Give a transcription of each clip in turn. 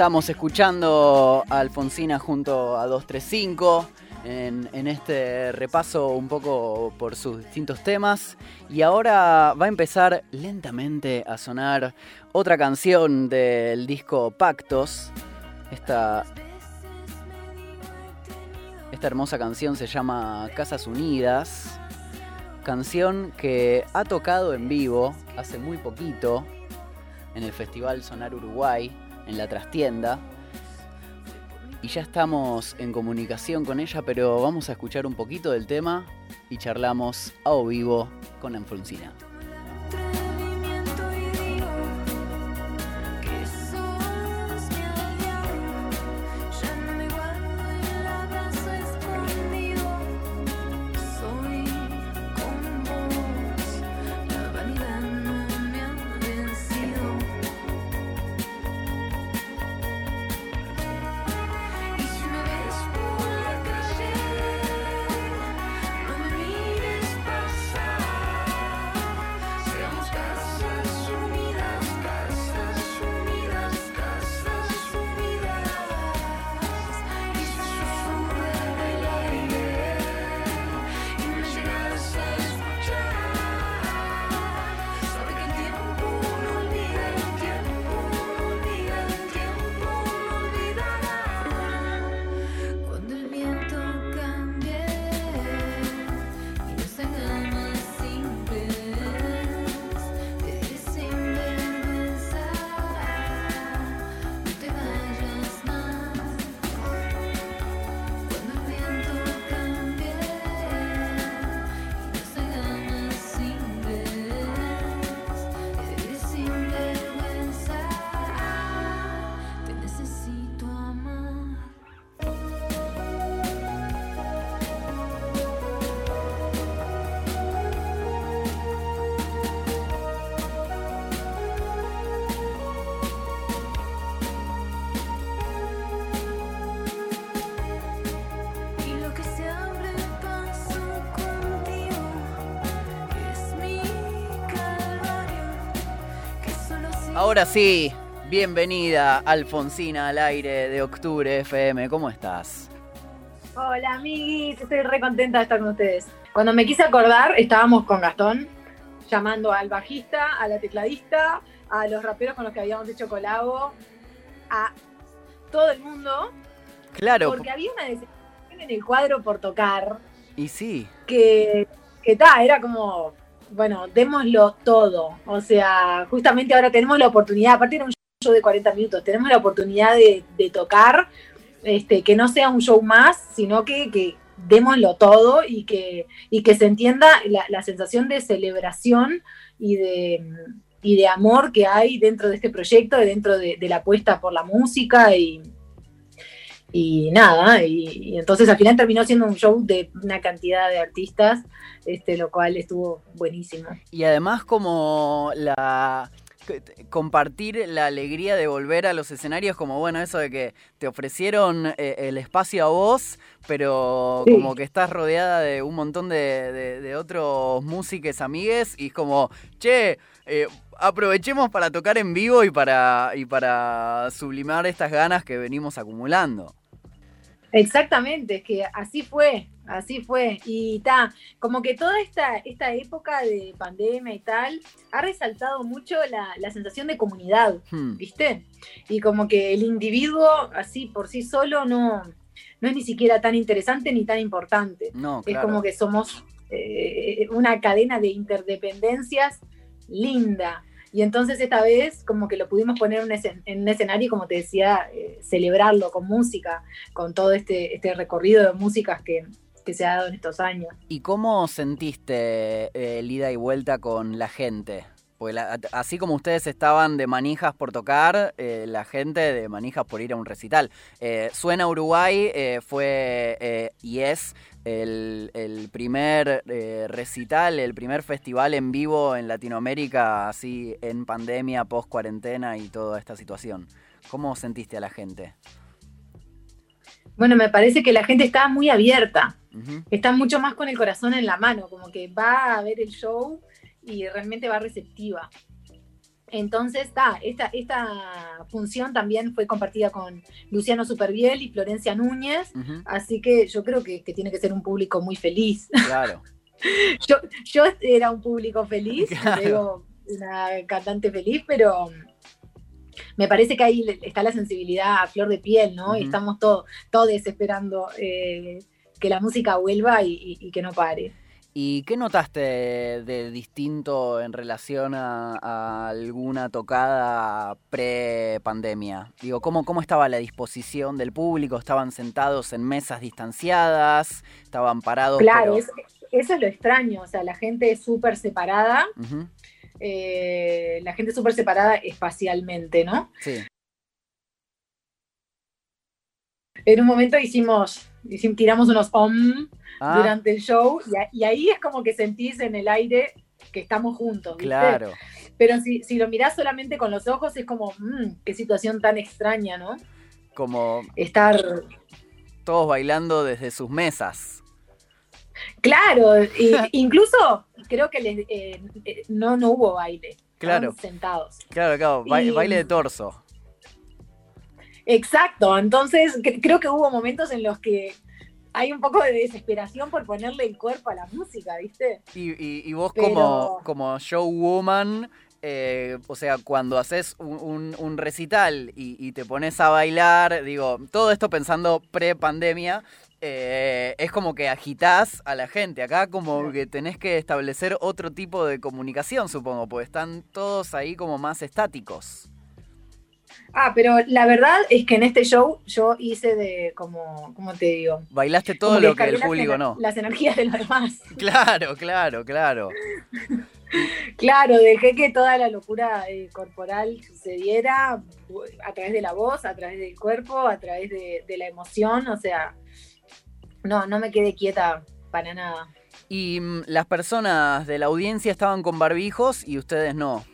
Estamos escuchando a Alfonsina junto a 235 en, en este repaso un poco por sus distintos temas. Y ahora va a empezar lentamente a sonar otra canción del disco Pactos. Esta, esta hermosa canción se llama Casas Unidas. Canción que ha tocado en vivo hace muy poquito en el Festival Sonar Uruguay, en la trastienda. Y ya estamos en comunicación con ella, pero vamos a escuchar un poquito del tema y charlamos a o vivo con Alfonsina. Ahora sí, bienvenida Alfonsina al aire de Octubre FM. ¿Cómo estás? Hola, amiguis, estoy re contenta de estar con ustedes. Cuando me quise acordar, estábamos con Gastón, llamando al bajista, a la tecladista, a los raperos con los que habíamos hecho colabo, a todo el mundo, Claro, porque había una desesperación en el cuadro por tocar, y sí, que, que ta, era como, bueno, démoslo todo. O sea, justamente ahora tenemos la oportunidad, aparte era un show de 40 minutos, tenemos la oportunidad de, de tocar, este, que no sea un show más, sino que, que démoslo todo y que, y que se entienda la, sensación de celebración y de, y de amor que hay dentro de este proyecto, dentro de, de la apuesta por la música y, y nada, y, y entonces al final terminó siendo un show de una cantidad de artistas, este, lo cual estuvo buenísimo. y además como la compartir la alegría de volver a los escenarios, como bueno, eso de que te ofrecieron eh, el espacio a vos, pero Sí. como que estás rodeada de un montón de, de- de otros músicos amigues y es como, che, eh, aprovechemos para tocar en vivo y para, y para sublimar estas ganas que venimos acumulando. Exactamente, es que así fue, así fue. Y ta, como que toda esta, esta época de pandemia y tal ha resaltado mucho la, la sensación de comunidad, Hmm. ¿viste? Y como que el individuo así por sí solo no, no es ni siquiera tan interesante ni tan importante. No, Es claro. como que somos eh, una cadena de interdependencias linda. Y entonces esta vez como que lo pudimos poner en un, escen- en un escenario, como te decía, eh, celebrarlo con música, con todo este, este recorrido de músicas que, que se ha dado en estos años. ¿Y cómo sentiste eh, el ida y vuelta con la gente? Porque así como ustedes estaban de manijas por tocar, eh, la gente de manijas por ir a un recital. Suena Uruguay fue y es el, el primer eh, recital, el primer festival en vivo en Latinoamérica, así en pandemia, post cuarentena y toda esta situación. ¿Cómo sentiste a la gente? Bueno, me parece que la gente está muy abierta, está mucho más con el corazón en la mano, como que va a ver el show y realmente va receptiva. Entonces, esta, esta función también fue compartida con Luciano Superviel y Florencia Núñez, así que yo creo que, que tiene que ser un público muy feliz. Claro. yo, yo era un público feliz, Claro. digo, una cantante feliz, pero me parece que ahí está la sensibilidad a flor de piel, ¿no? Y estamos todos todos esperando eh, que la música vuelva y, y- y que no pare. ¿Y qué notaste de distinto en relación a, a alguna tocada pre-pandemia? Digo, ¿cómo, ¿cómo estaba la disposición del público? ¿Estaban sentados en mesas distanciadas? ¿Estaban parados? Claro, pero- es- eso es lo extraño, o sea, la gente es súper separada, eh, la gente súper separada espacialmente, ¿no? Sí, En un momento hicimos, hicimos tiramos unos om Ah, durante el show y, a- y ahí es como que sentís en el aire que estamos juntos, ¿viste? claro. Pero si, si lo mirás solamente con los ojos es como, mmm, qué situación tan extraña, ¿no? Como Estar, todos bailando desde sus mesas. claro, y- incluso creo que les- eh, eh, no, no hubo baile. Claro. Sentados. Claro, claro, ba- Y- baile de torso. Exacto, entonces cre- creo que hubo momentos en los que hay un poco de desesperación por ponerle el cuerpo a la música, ¿viste? Y, y- y vos Pero- como, como showwoman, eh, o sea, cuando haces un, un- un recital y, y te pones a bailar, digo, todo esto pensando pre-pandemia, eh, es como que agitás a la gente. Acá como que tenés que establecer otro tipo de comunicación, supongo, porque están todos ahí como más estáticos. Ah, pero la verdad es que en este show yo hice de, como, ¿cómo te digo? Bailaste todo Como lo que el público no. Las energías de los demás. Claro, claro, claro. Claro, dejé que toda la locura eh, corporal sucediera a través de la voz, a través del cuerpo, a través de, de la emoción, o sea, no, no me quedé quieta para nada. Y mm, las personas de la audiencia estaban con barbijos y ustedes no.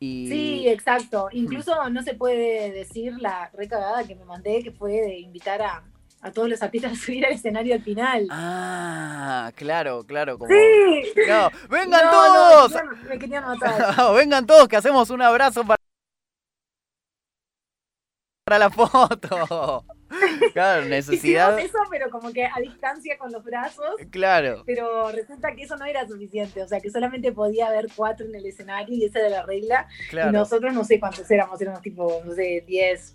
Y... Sí, exacto. Incluso no se puede decir la recagada que me mandé, que fue de invitar a, a todos los artistas a subir al escenario al final. Ah, claro, claro. Como... ¡Sí! ¡Vengan No, todos! me querían- me querían matar. ¡Vengan todos que hacemos un abrazo para, para la foto! Claro, Hicimos necesidad. eso, pero como que a distancia con los brazos. Claro, pero resulta que eso no era suficiente, o sea que solamente podía haber cuatro en el escenario y esa era la regla, y claro. nosotros no sé cuántos éramos, éramos tipo, no sé, 10,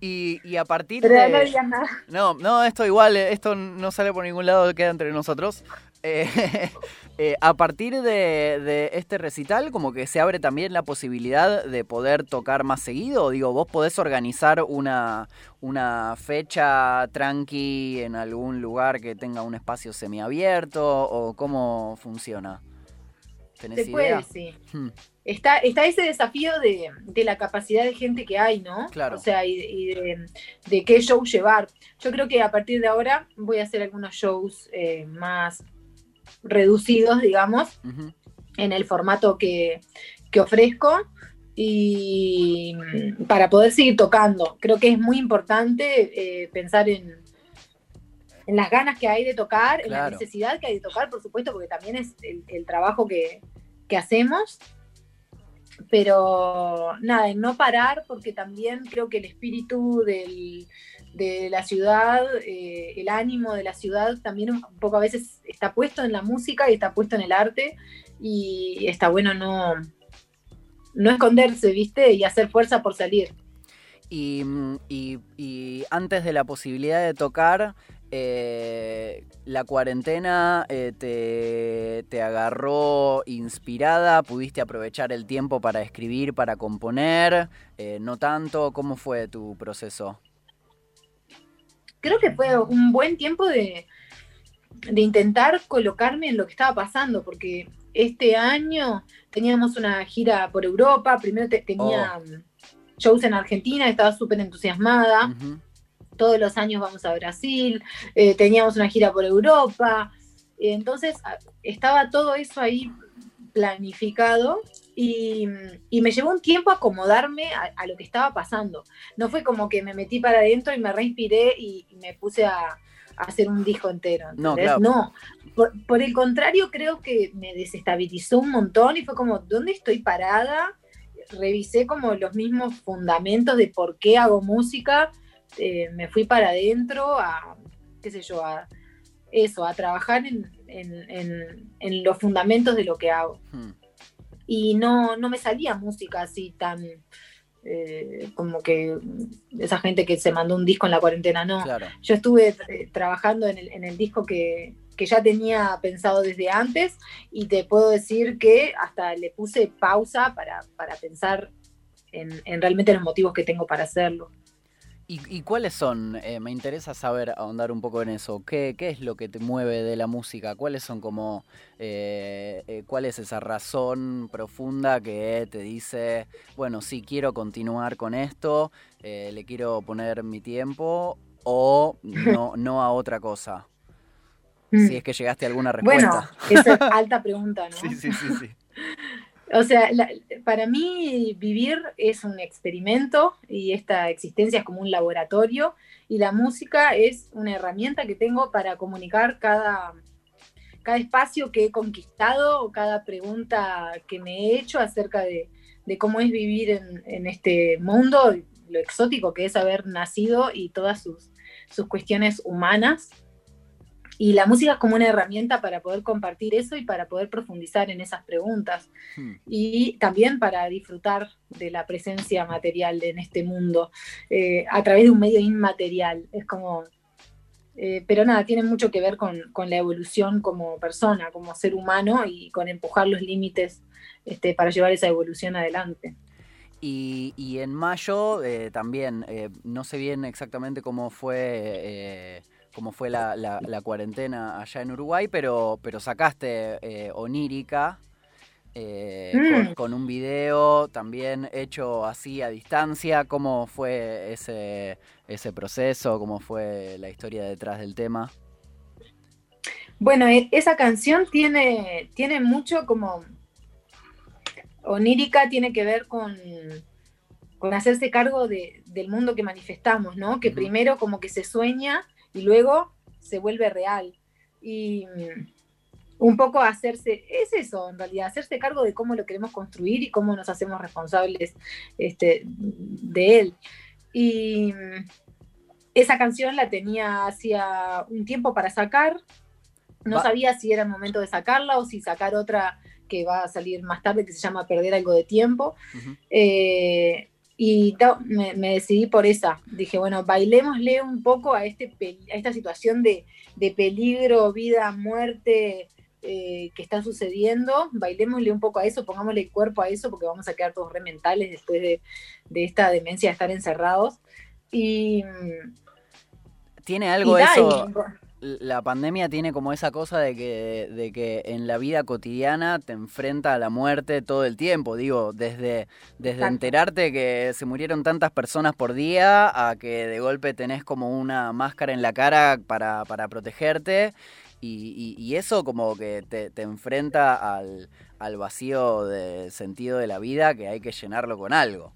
Y, y a partir pero no de. digan nada. No, no, esto igual, esto no sale por ningún lado, queda entre nosotros. Eh, eh, a partir de, de este recital, como que se abre también la posibilidad de poder tocar más seguido. Digo, vos podés organizar una, una fecha tranqui en algún lugar que tenga un espacio semiabierto o cómo funciona. ¿Tenés Se idea? puede, sí. Hmm, Está, está ese desafío de, de la capacidad de gente que hay, ¿no? Claro. O sea, y, y de, de qué show llevar. Yo creo que a partir de ahora voy a hacer algunos shows eh, más reducidos, digamos, en el formato que, que ofrezco y para poder seguir tocando. Creo que es muy importante eh, pensar en, en las ganas que hay de tocar, en la necesidad que hay de tocar, por supuesto, porque también es el, el trabajo que, que hacemos. Pero nada, en no parar, porque también creo que el espíritu de la ciudad, eh, el ánimo de la ciudad también un poco a veces está puesto en la música y está puesto en el arte y está bueno no, no esconderse, ¿viste? Y hacer fuerza por salir. Y antes de la posibilidad de tocar, eh, la cuarentena eh, te, te agarró inspirada, pudiste aprovechar el tiempo para escribir, para componer, eh, no tanto, ¿cómo fue tu proceso? Creo que fue un buen tiempo de, de intentar colocarme en lo que estaba pasando, porque este año teníamos una gira por Europa, primero te- tenía shows en Argentina, estaba súper entusiasmada. Todos los años vamos a Brasil, eh, teníamos una gira por Europa, entonces estaba todo eso ahí planificado y, y me llevó un tiempo acomodarme a, a lo que estaba pasando. No fue como que me metí para adentro y me reinspiré y, y me puse a, a hacer un disco entero. No, ¿entendés? claro. No, por, por el contrario, creo que me desestabilizó un montón y fue como, ¿dónde estoy parada? Revisé como los mismos fundamentos de por qué hago música. Eh, me fui para adentro a, qué sé yo, a eso, a trabajar en, en- en- en los fundamentos de lo que hago. Hmm. Y no, no me salía música así tan eh, como que esa gente que se mandó un disco en la cuarentena, no. Claro. Yo estuve eh, trabajando en el, en el disco que, que ya tenía pensado desde antes y te puedo decir que hasta le puse pausa para, para pensar en, en realmente los motivos que tengo para hacerlo. ¿Y, y cuáles son? Eh, me interesa saber, ahondar un poco en eso. ¿Qué, qué es lo que te mueve de la música? ¿Cuáles son como, eh, eh, cuál es esa razón profunda que te dice, bueno, sí, quiero continuar con esto, eh, le quiero poner mi tiempo o no, no a otra cosa? Si es que llegaste a alguna Bueno, respuesta. esa es alta pregunta, ¿no? sí, sí, sí, sí. O sea, para mí vivir es un experimento y esta existencia es como un laboratorio y la música es una herramienta que tengo para comunicar cada, cada espacio que he conquistado o cada pregunta que me he hecho acerca de, de cómo es vivir en, en este mundo, lo exótico que es haber nacido y todas sus, sus cuestiones humanas. Y la música es como una herramienta para poder compartir eso y para poder profundizar en esas preguntas Hmm. y también para disfrutar de la presencia material en este mundo eh, a través de un medio inmaterial. Es como, eh, pero nada, tiene mucho que ver con, con la evolución como persona, como ser humano y con empujar los límites este, para llevar esa evolución adelante. Y, y en mayo eh, también, no sé bien exactamente cómo fue, cómo fue la, la- la cuarentena allá en Uruguay, pero, pero sacaste eh, Onírica eh, Mm. con, con un video también hecho así a distancia. ¿Cómo fue ese, ese proceso? ¿Cómo fue la historia detrás del tema? Bueno, e- esa canción tiene, tiene mucho como onírica, tiene que ver con, con hacerse cargo de- del mundo que manifestamos, ¿no? Que primero como que se sueña y luego se vuelve real. Y mm, un poco hacerse, es eso en realidad, hacerse cargo de cómo lo queremos construir y cómo nos hacemos responsables este, de él. Y mm, esa canción la tenía hacía un tiempo para sacar, no Va- sabía si era el momento de sacarla o si sacar otra que va a salir más tarde que se llama Perder algo de tiempo. Eh, y me, me decidí por esa. Dije, bueno, bailémosle un poco a, este, a esta situación de, de peligro, vida, muerte eh, que está sucediendo. Bailémosle un poco a eso, pongámosle el cuerpo a eso, porque vamos a quedar todos rementales después de, de esta demencia de estar encerrados. Y, mm, ¿Tiene y algo da, eso? y- la pandemia tiene como esa cosa de que, de que en la vida cotidiana te enfrenta a la muerte todo el tiempo. Digo, desde, desde Exacto. enterarte que se murieron tantas personas por día a que de golpe tenés como una máscara en la cara para, para protegerte. Y, y- y eso como que te, te enfrenta al, al vacío de sentido de la vida que hay que llenarlo con algo.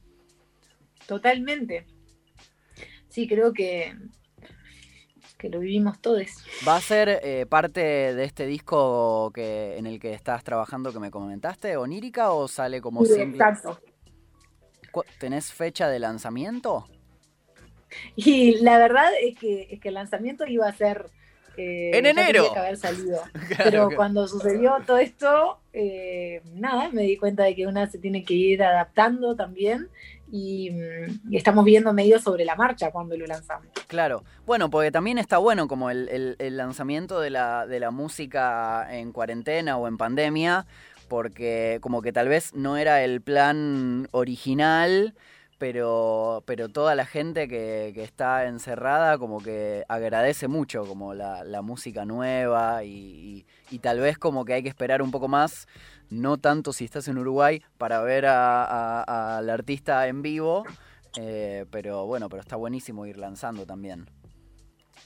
Totalmente. Sí, creo que, que lo vivimos todos. ¿Va a ser eh, parte de este disco que en el que estás trabajando que me comentaste, onírica, o sale como Sí, simple? exacto. ¿Tenés fecha de lanzamiento? Y la verdad es que, es que el lanzamiento iba a ser... eh, ¡En enero! que haber salido. Claro Pero que- cuando sucedió todo esto, eh, nada, me di cuenta de que una se tiene que ir adaptando también y, mm, y estamos viendo medio sobre la marcha cuando lo lanzamos. Claro. Bueno, porque también está bueno como el, el- el lanzamiento de la, de la música en cuarentena o en pandemia, porque como que tal vez no era el plan original, pero, pero toda la gente que, está encerrada como que agradece mucho como la, música nueva y, y- tal vez como que hay que esperar un poco más, no tanto si estás en Uruguay, para ver al artista en vivo. eh, pero bueno, pero está buenísimo ir lanzando también.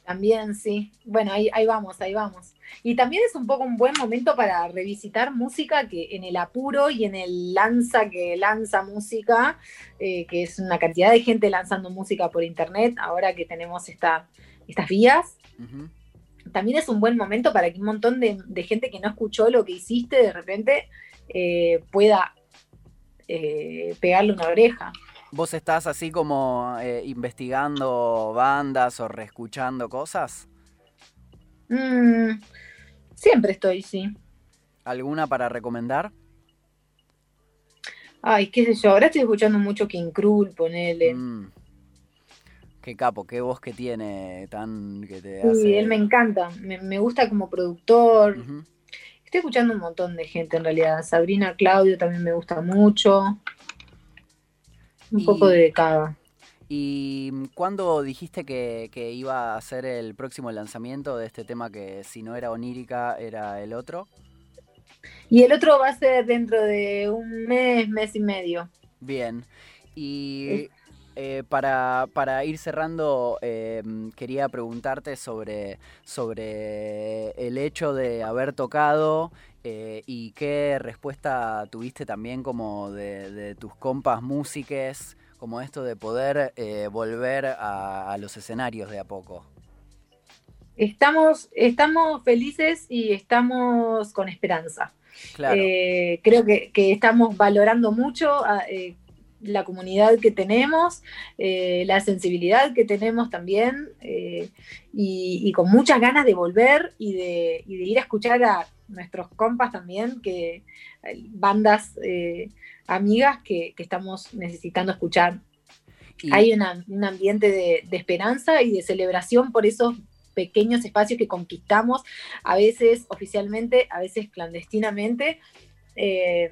También, sí. Bueno, ahí, ahí vamos, ahí vamos. Y también es un poco un buen momento para revisitar música que en el apuro y en el lanza que lanza música, eh, que es una cantidad de gente lanzando música por internet, ahora que tenemos esta, estas vías, también es un buen momento para que un montón de, de gente que no escuchó lo que hiciste de repente eh, pueda eh, pegarle una oreja. ¿Vos estás así como eh, investigando bandas o reescuchando cosas? Mm, siempre estoy, sí. ¿Alguna para recomendar? Ay, qué sé yo, ahora estoy escuchando mucho King Krul, ponele. Mm. Qué capo, qué voz que tiene tan que te Sí, hace. él me encanta, me, me gusta como productor. Estoy escuchando un montón de gente en realidad. Sabrina Claudio también me gusta mucho. Un Y- poco de cada. ¿Y cuándo dijiste que, que iba a ser el próximo lanzamiento de este tema que si no era onírica era el otro? Y el otro va a ser dentro de un mes, mes y medio. Bien. Y eh, para, para ir cerrando, eh, quería preguntarte sobre, sobre el hecho de haber tocado eh, y qué respuesta tuviste también como de, de tus compas músiques, como esto de poder volver a, a los escenarios de a poco. Estamos, estamos felices y estamos con esperanza. Claro. Creo que, que estamos valorando mucho a, eh, la comunidad que tenemos, eh, la sensibilidad que tenemos también, eh, y, y con muchas ganas de volver y de, y de ir a escuchar a nuestros compas también, que eh, bandas eh, amigas que, que estamos necesitando escuchar. Y- Hay una- un ambiente de, de esperanza y de celebración por esos pequeños espacios que conquistamos, a veces oficialmente, a veces clandestinamente, eh,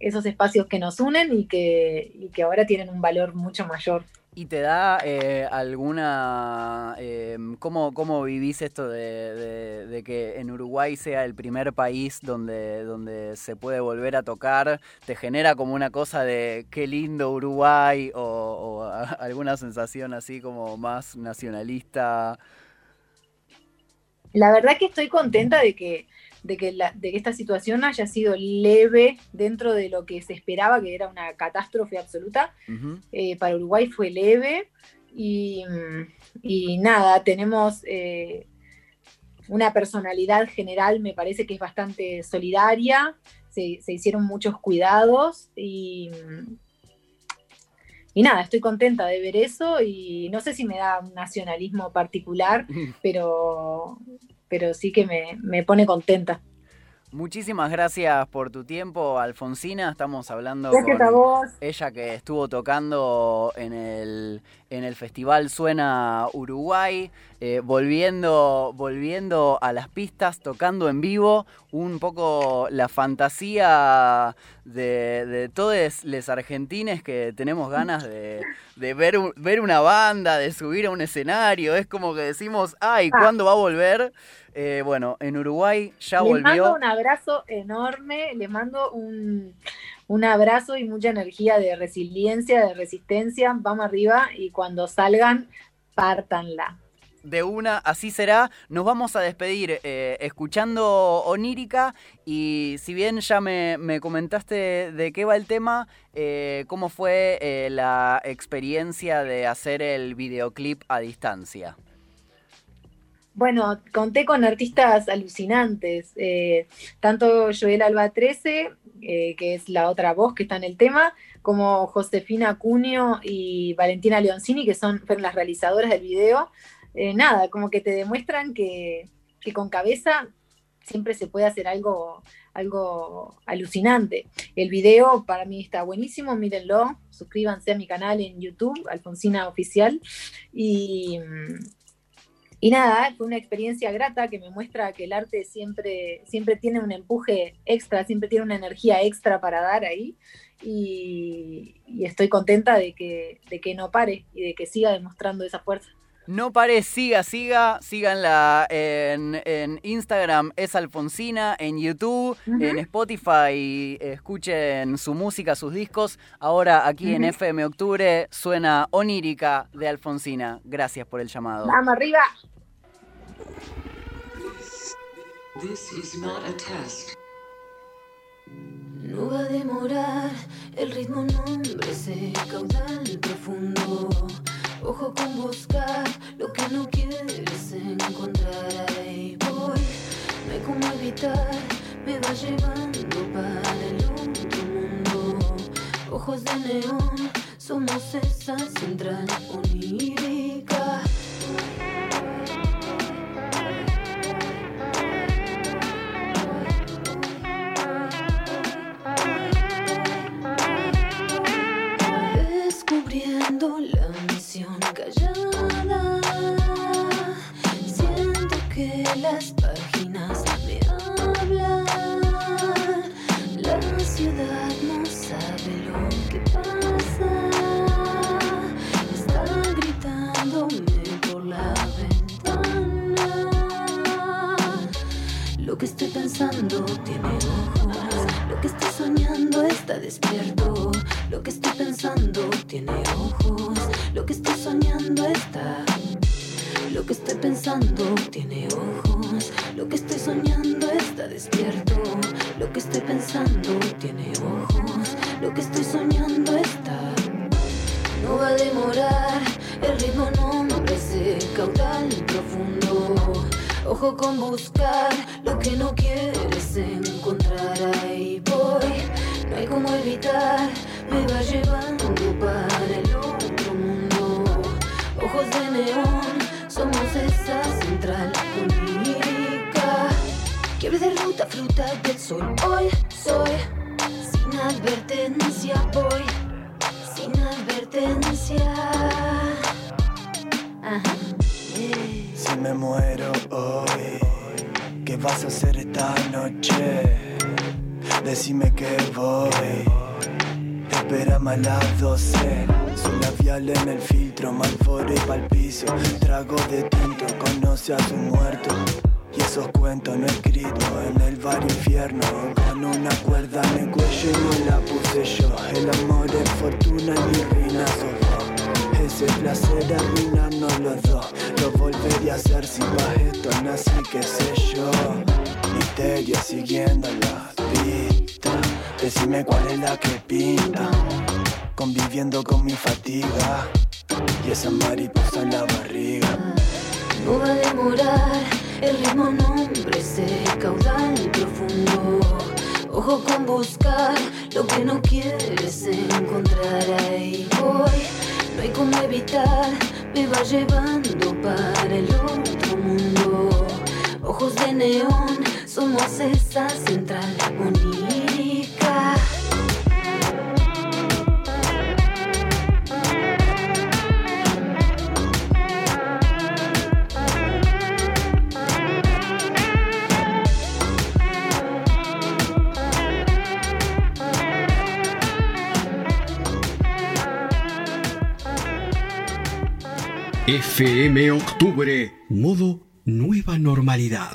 esos espacios que nos unen y que, y que ahora tienen un valor mucho mayor. ¿Y te da eh, alguna... eh, ¿cómo, ¿Cómo vivís esto de, de- de que en Uruguay sea el primer país donde, donde se puede volver a tocar? ¿Te genera como una cosa de qué lindo Uruguay o, o a- alguna sensación así como más nacionalista? La verdad que estoy contenta de que, de que, la- de que esta situación haya sido leve dentro de lo que se esperaba, que era una catástrofe absoluta. Eh, para Uruguay fue leve y, y nada, tenemos eh, una personalidad general, me parece que es bastante solidaria, se, se hicieron muchos cuidados y, y nada, estoy contenta de ver eso y no sé si me da un nacionalismo particular, pero, pero sí que me, me pone contenta. Muchísimas gracias por tu tiempo, Alfonsina. Estamos hablando Gracias con a vos. ella que estuvo tocando en el, en el festival Suena Uruguay, eh, volviendo, volviendo a las pistas, tocando en vivo, un poco la fantasía de, de todos los argentines que tenemos ganas de, de ver, ver una banda, de subir a un escenario. Es como que decimos, ay, Ah. ¿cuándo va a volver? Eh, bueno, en Uruguay ya Les mando volvió. un abrazo enorme, les mando un, un abrazo y mucha energía de resiliencia, de resistencia. Vamos arriba y cuando salgan, pártanla. De una, así será. Nos vamos a despedir eh, escuchando Onírica y si bien ya me, me comentaste de qué va el tema, eh, ¿cómo fue eh, la experiencia de hacer el videoclip a distancia? Bueno, conté con artistas alucinantes, eh, tanto Joel Alba 13, eh, que es la otra voz que está en el tema, como Josefina Cunio y Valentina Leoncini, que son, fueron las realizadoras del video. Eh, nada, como que te demuestran que, que con cabeza siempre se puede hacer algo, algo alucinante. El video para mí está buenísimo, mírenlo, suscríbanse a mi canal en YouTube, Alfonsina Oficial, y... Y nada, fue una experiencia grata que me muestra que el arte siempre, siempre tiene un empuje extra, siempre tiene una energía extra para dar ahí. Y, y estoy contenta de que, de que no pare y de que siga demostrando esa fuerza. No pare, siga, siga, síganla en, en Instagram, es Alfonsina, en YouTube, en Spotify, escuchen su música, sus discos. Ahora aquí en. FM Octubre suena Onírica de Alfonsina. Gracias por el llamado. ¡Vamos arriba! This is not a test. No va a demorar, el ritmo no hombre ese caudal profundo. Ojo con buscar lo que no quieres encontrar. Ahí voy, no hay como evitar, me va llevando para el otro mundo. Ojos de neón, somos esa central onírica. Pensando tiene ojos. Lo que estoy soñando está. No va a demorar, el ritmo no me parece caudal profundo. Ojo con buscar lo que no quieres encontrar. Ahí voy, no hay como evitar, me va llevando para el otro mundo. Ojos de neón, somos esa central. Quiebre de ruta, fruta del sol. Hoy soy, sin advertencia voy sin advertencia. Si me muero hoy, ¿qué vas a hacer esta noche? Decime que voy. Espérame a las 12. Su labial en el filtro, malforo y palpicio. Trago de tinto, conoce a su muerto. Y esos cuentos no escritos en el bar infierno. Con una cuerda en el cuello y no la puse yo. El amor es fortuna y mi reina sos vos. Ese placer arruinarnos los dos. Lo volvería a hacer si pa' esto nací, qué sé yo. Misterio siguiendo la pista. Decime cuál es la que pinta. Conviviendo con mi fatiga. Y esa mariposa en la barriga. No va a demorar, el ritmo nombre ese caudal profundo. Ojo con buscar lo que no quieres encontrar. Ahí voy, no hay como evitar, me va llevando para el otro mundo. Ojos de neón, somos esa central onírica. FM Octubre, modo nueva normalidad.